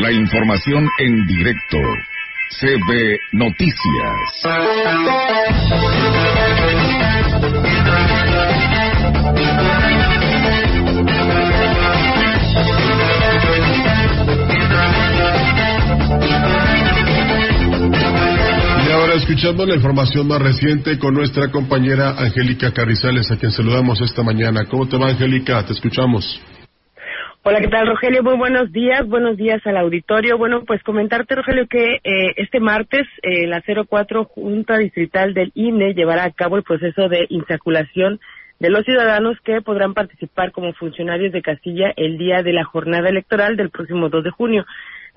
La información en directo. CB Noticias. Y ahora escuchando la información más reciente con nuestra compañera Angélica Carrizales, a quien saludamos esta mañana. ¿Cómo te va, Angélica? Te escuchamos. Hola, ¿qué tal, Rogelio? Muy buenos días. Buenos días al auditorio. Bueno, pues comentarte, Rogelio, que eh, este martes eh, la 04 Junta Distrital del INE llevará a cabo el proceso de insaculación de los ciudadanos que podrán participar como funcionarios de Castilla el día de la jornada electoral del próximo 2 de junio.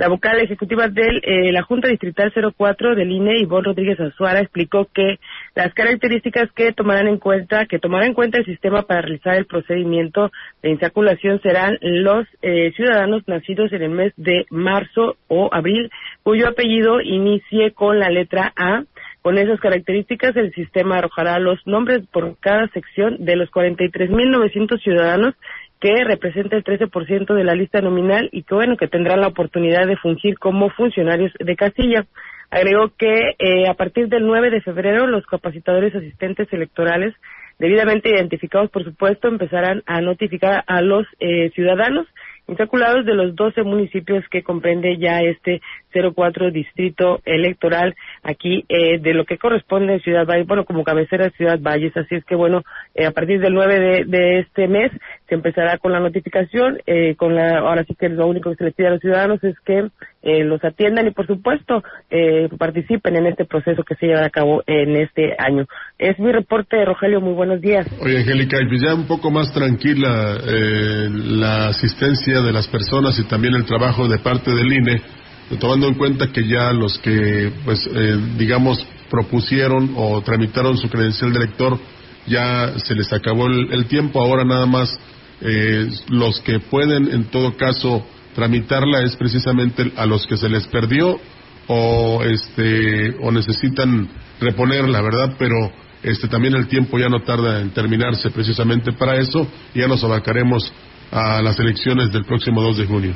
La vocal ejecutiva de eh, la Junta Distrital 04 del INE, Ivonne Rodríguez Azuara, explicó que las características que tomarán en cuenta, que tomará en cuenta el sistema para realizar el procedimiento de insaculación serán los eh, ciudadanos nacidos en el mes de marzo o abril, cuyo apellido inicie con la letra A. Con esas características, el sistema arrojará los nombres por cada sección de los 43.900 ciudadanos que representa el 13% de la lista nominal y que bueno, que tendrán la oportunidad de fungir como funcionarios de Castilla. Agregó que eh, a partir del 9 de febrero los capacitadores asistentes electorales, debidamente identificados por supuesto, empezarán a notificar a los eh, ciudadanos insaculados de los 12 municipios que comprende ya este 04 distrito electoral aquí eh, de lo que corresponde a Ciudad Valles, bueno, como cabecera de Ciudad Valles. Así es que, bueno, eh, a partir del 9 de, de, este mes se empezará con la notificación. Eh, con la, ahora sí que lo único que se les pide a los ciudadanos es que eh, los atiendan y, por supuesto, eh, participen en este proceso que se lleva a cabo en este año. Es mi reporte, Rogelio. Muy buenos días. Oye, Angélica, pues ya un poco más tranquila eh, la asistencia de las personas y también el trabajo de parte del INE tomando en cuenta que ya los que, pues, eh, digamos, propusieron o tramitaron su credencial de elector, ya se les acabó el tiempo, ahora nada más eh, los que pueden, en todo caso, tramitarla es precisamente a los que se les perdió o, este, o necesitan reponerla, ¿verdad? Pero este, también el tiempo ya no tarda en terminarse precisamente para eso y ya nos abarcaremos a las elecciones del próximo 2 de junio.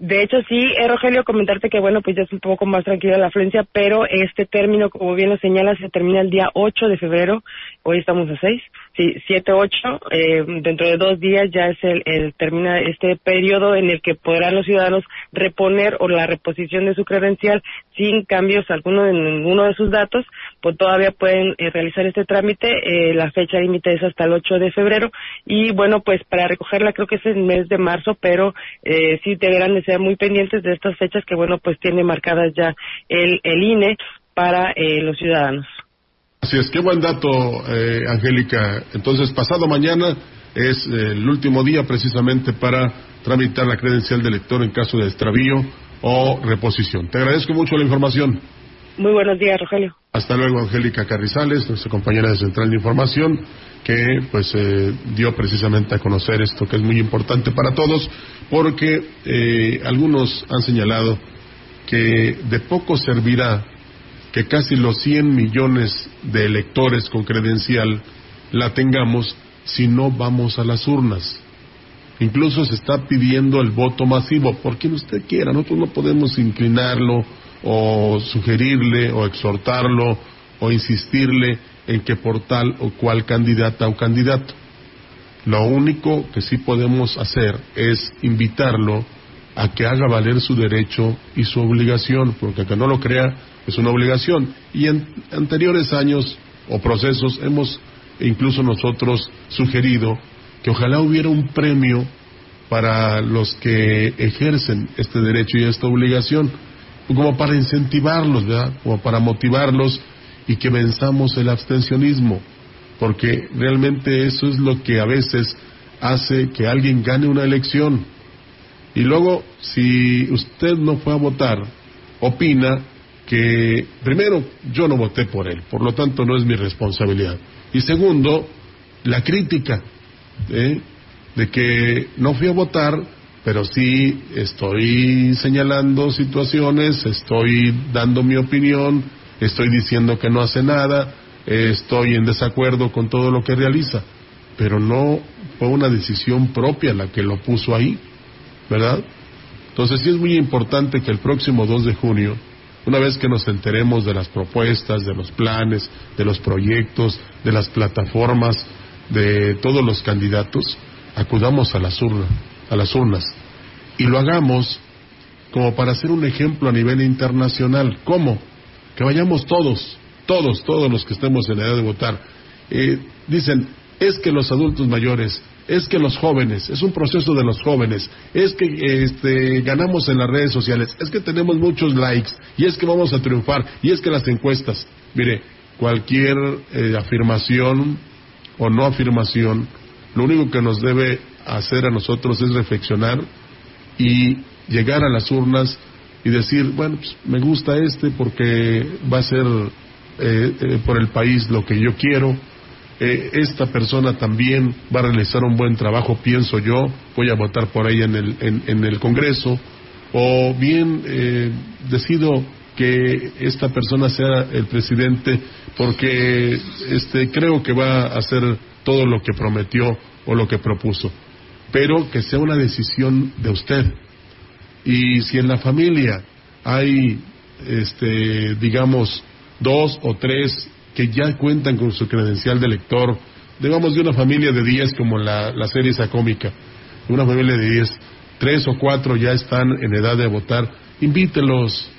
De hecho, sí, eh, Rogelio, comentarte que, bueno, pues ya es un poco más tranquila la afluencia, pero este término, como bien lo señala, se termina el día 8 de febrero, hoy estamos a 6, sí, 7, 8, eh, dentro de dos días ya es el, el, termina este periodo en el que podrán los ciudadanos reponer o la reposición de su credencial sin cambios alguno en ninguno de sus datos, pues todavía pueden eh, realizar este trámite, eh, la fecha límite es hasta el 8 de febrero, y bueno, pues para recogerla creo que es el mes de marzo, pero eh, sí deberán de ser muy pendientes de estas fechas que, bueno, pues tiene marcadas ya el, el INE para eh, los ciudadanos. Así es, qué buen dato, eh, Angélica. Entonces, pasado mañana es el último día precisamente para tramitar la credencial de elector en caso de extravío o reposición. Te agradezco mucho la información. Muy buenos días, Rogelio. Hasta luego, Angélica Carrizales, nuestra compañera de Central de Información, que pues eh, dio precisamente a conocer esto que es muy importante para todos, porque eh, algunos han señalado que de poco servirá que casi los 100 millones de electores con credencial la tengamos si no vamos a las urnas. Incluso se está pidiendo el voto masivo, por quien usted quiera, nosotros no podemos inclinarlo o sugerirle o exhortarlo o insistirle en que por tal o cual candidata o candidato. Lo único que sí podemos hacer es invitarlo a que haga valer su derecho y su obligación, porque que no lo crea es una obligación. Y en anteriores años o procesos hemos incluso nosotros sugerido que ojalá hubiera un premio para los que ejercen este derecho y esta obligación, como para incentivarlos, ¿verdad? Como para motivarlos y que venzamos el abstencionismo, porque realmente eso es lo que a veces hace que alguien gane una elección. Y luego, si usted no fue a votar, opina que, primero, yo no voté por él, por lo tanto no es mi responsabilidad. Y segundo, la crítica ¿eh? de que no fui a votar, pero sí estoy señalando situaciones, estoy dando mi opinión, estoy diciendo que no hace nada, estoy en desacuerdo con todo lo que realiza, pero no fue una decisión propia la que lo puso ahí, ¿verdad? Entonces sí es muy importante que el próximo 2 de junio, una vez que nos enteremos de las propuestas, de los planes, de los proyectos, de las plataformas, de todos los candidatos, acudamos a las urnas, a las urnas y lo hagamos como para hacer un ejemplo a nivel internacional. ¿Cómo? Que vayamos todos, todos, todos los que estemos en edad de votar. Eh, dicen, es que los adultos mayores, es que los jóvenes, es un proceso de los jóvenes, es que este, ganamos en las redes sociales, es que tenemos muchos likes, y es que vamos a triunfar, y es que las encuestas, mire, cualquier eh, afirmación o no afirmación, lo único que nos debe hacer a nosotros es reflexionar y llegar a las urnas y decir, bueno, pues, me gusta este porque va a ser eh, eh, por el país lo que yo quiero, eh, esta persona también va a realizar un buen trabajo, pienso yo, voy a votar por ella en el, en, el Congreso, o bien decido que esta persona sea el presidente porque este, creo que va a hacer todo lo que prometió o lo que propuso, pero que sea una decisión de usted. Y si en la familia hay, este, digamos, dos o tres que ya cuentan con su credencial de elector, digamos de una familia de diez como la, la serie esa cómica, una familia de diez, tres o cuatro ya están en edad de votar, invítelos.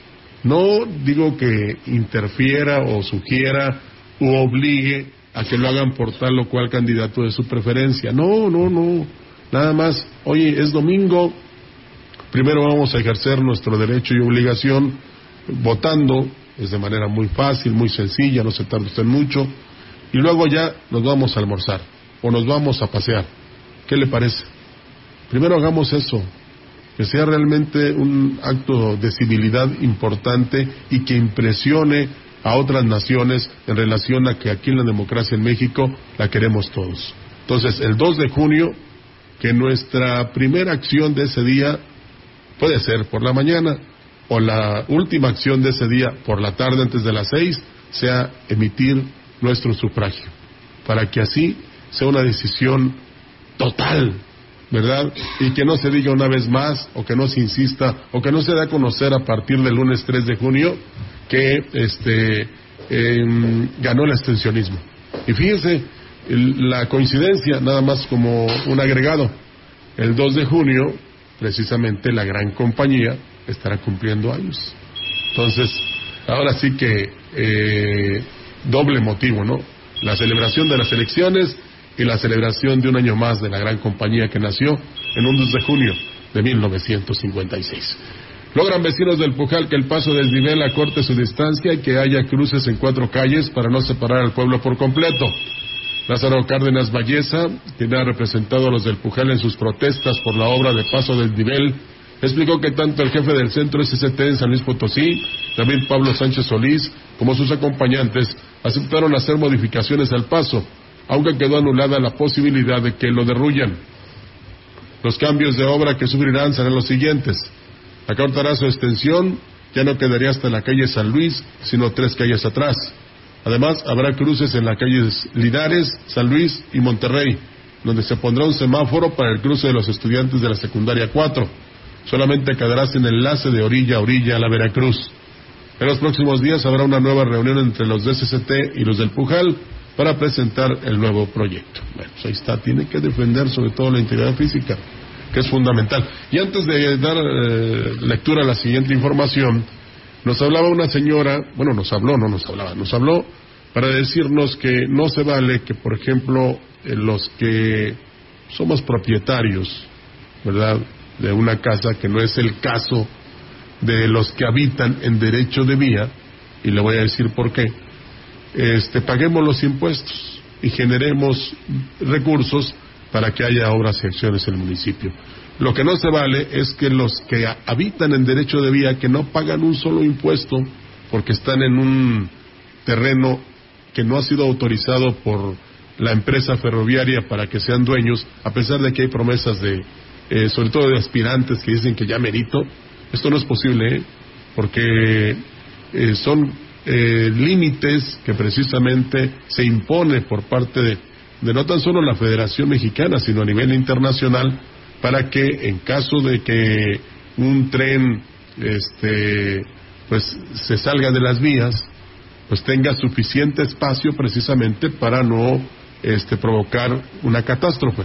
No digo que interfiera o sugiera o obligue a que lo hagan por tal o cual candidato de su preferencia. No, no, no. Nada más, oye, es domingo, primero vamos a ejercer nuestro derecho y obligación votando, es de manera muy fácil, muy sencilla, no se tarda mucho, y luego ya nos vamos a almorzar o nos vamos a pasear. ¿Qué le parece? Primero hagamos eso, que sea realmente un acto de civilidad importante y que impresione a otras naciones en relación a que aquí en la democracia en México la queremos todos. Entonces, el 2 de junio, que nuestra primera acción de ese día puede ser por la mañana o la última acción de ese día por la tarde antes de las seis sea emitir nuestro sufragio, para que así sea una decisión total, ¿verdad? Y que no se diga una vez más, o que no se insista, o que no se dé a conocer a partir del lunes 3 de junio, que este, em, ganó el extensionismo. Y fíjense, la coincidencia, nada más como un agregado, el 2 de junio, precisamente la gran compañía estará cumpliendo años. Entonces, ahora sí que eh, doble motivo, ¿no? La celebración de las elecciones y la celebración de un año más de la gran compañía que nació en un 2 de junio de 1956. Logran vecinos del Pujal que el paso del nivel acorte su distancia y que haya cruces en cuatro calles para no separar al pueblo por completo. Lázaro Cárdenas Valleza, quien ha representado a los del Pujal en sus protestas por la obra de paso del nivel, explicó que tanto el jefe del centro SST en San Luis Potosí, David Pablo Sánchez Solís, como sus acompañantes, aceptaron hacer modificaciones al paso, aunque quedó anulada la posibilidad de que lo derruyan. Los cambios de obra que sufrirán serán los siguientes Acortará su extensión, ya no quedaría hasta la calle San Luis, sino tres calles atrás. Además, habrá cruces en las calles Linares, San Luis y Monterrey, donde se pondrá un semáforo para el cruce de los estudiantes de la secundaria 4. Solamente quedará sin enlace de orilla a orilla a la Veracruz. En los próximos días habrá una nueva reunión entre los DSCT y los del Pujal para presentar el nuevo proyecto. Bueno, pues ahí está, tiene que defender sobre todo la integridad física que es fundamental. Y antes de dar eh, lectura a la siguiente información, nos hablaba una señora, bueno, nos habló, no nos hablaba, nos habló para decirnos que no se vale que, por ejemplo, eh, los que somos propietarios, ¿verdad?, de una casa, que no es el caso de los que habitan en derecho de vía, y le voy a decir por qué, este, paguemos los impuestos y generemos recursos para que haya obras y acciones en el municipio. Lo que no se vale es que los que habitan en derecho de vía, que no pagan un solo impuesto porque están en un terreno que no ha sido autorizado por la empresa ferroviaria para que sean dueños, a pesar de que hay promesas de, eh, sobre todo de aspirantes que dicen que ya merito, esto no es posible, ¿eh? porque eh, son límites que precisamente se impone por parte de no tan solo la Federación Mexicana, sino a nivel internacional, para que en caso de que un tren este, pues se salga de las vías, pues tenga suficiente espacio precisamente para no este, provocar una catástrofe.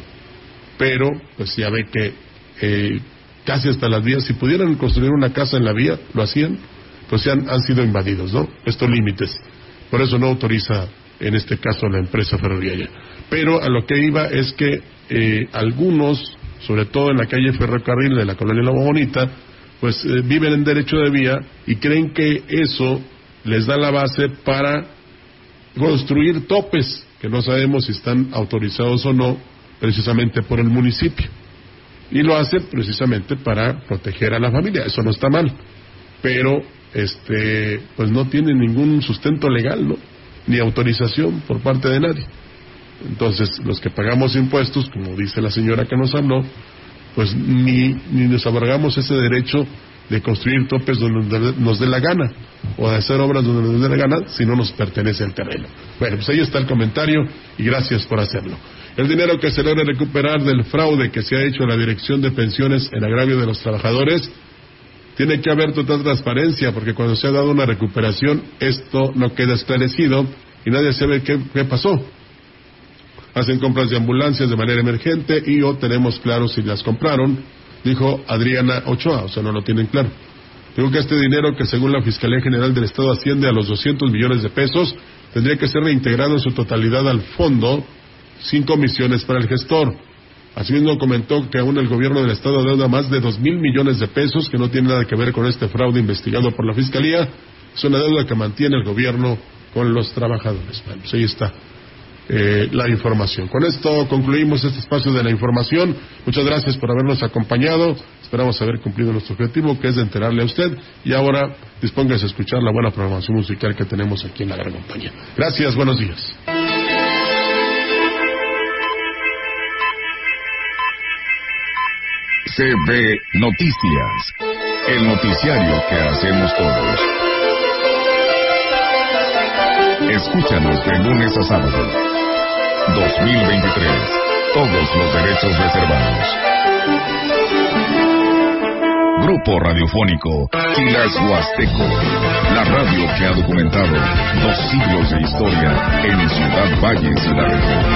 Pero, pues ya ve que eh, casi hasta las vías, si pudieran construir una casa en la vía, lo hacían, pues ya han, sido invadidos, ¿no? Estos límites. Por eso no autoriza, en este caso, la empresa ferroviaria. Pero a lo que iba es que eh, algunos, sobre todo en la calle Ferrocarril de la colonia La Bonita, pues eh, viven en derecho de vía y creen que eso les da la base para construir topes que no sabemos si están autorizados o no precisamente por el municipio. Y lo hacen precisamente para proteger a la familia, eso no está mal, pero este pues no tiene ningún sustento legal, ¿no? Ni autorización por parte de nadie. Entonces, los que pagamos impuestos, como dice la señora que nos habló, pues ni, ni nos abrogamos ese derecho de construir topes donde nos dé la gana o de hacer obras donde nos dé la gana si no nos pertenece el terreno. Bueno, pues ahí está el comentario y gracias por hacerlo. El dinero que se logra recuperar del fraude que se ha hecho en la Dirección de Pensiones en agravio de los trabajadores, tiene que haber total transparencia porque cuando se ha dado una recuperación esto no queda esclarecido y nadie sabe qué, qué pasó. Hacen compras de ambulancias de manera emergente y o tenemos claro si las compraron dijo Adriana Ochoa, o sea, no lo tienen claro. Digo que este dinero, que según la Fiscalía General del Estado asciende a los 200 millones de pesos, tendría que ser reintegrado en su totalidad al fondo sin comisiones para el gestor. Asimismo comentó que aún el gobierno del Estado deuda más de dos mil millones de pesos, que no tiene nada que ver con este fraude investigado por la Fiscalía. Es una deuda que mantiene el gobierno con los trabajadores. Bueno, pues ahí está. Eh, la información. Con esto concluimos este espacio de la información. Muchas gracias por habernos acompañado. Esperamos haber cumplido nuestro objetivo, que es de enterarle a usted. Y ahora dispóngase a escuchar la buena programación musical que tenemos aquí en la gran compañía. Gracias, buenos días. CB Noticias, el noticiario que hacemos todos. Escúchanos de lunes a sábado 2023. Todos los derechos reservados. Grupo Radiofónico Chilas Huasteco. La radio que ha documentado dos siglos de historia en Ciudad y la región.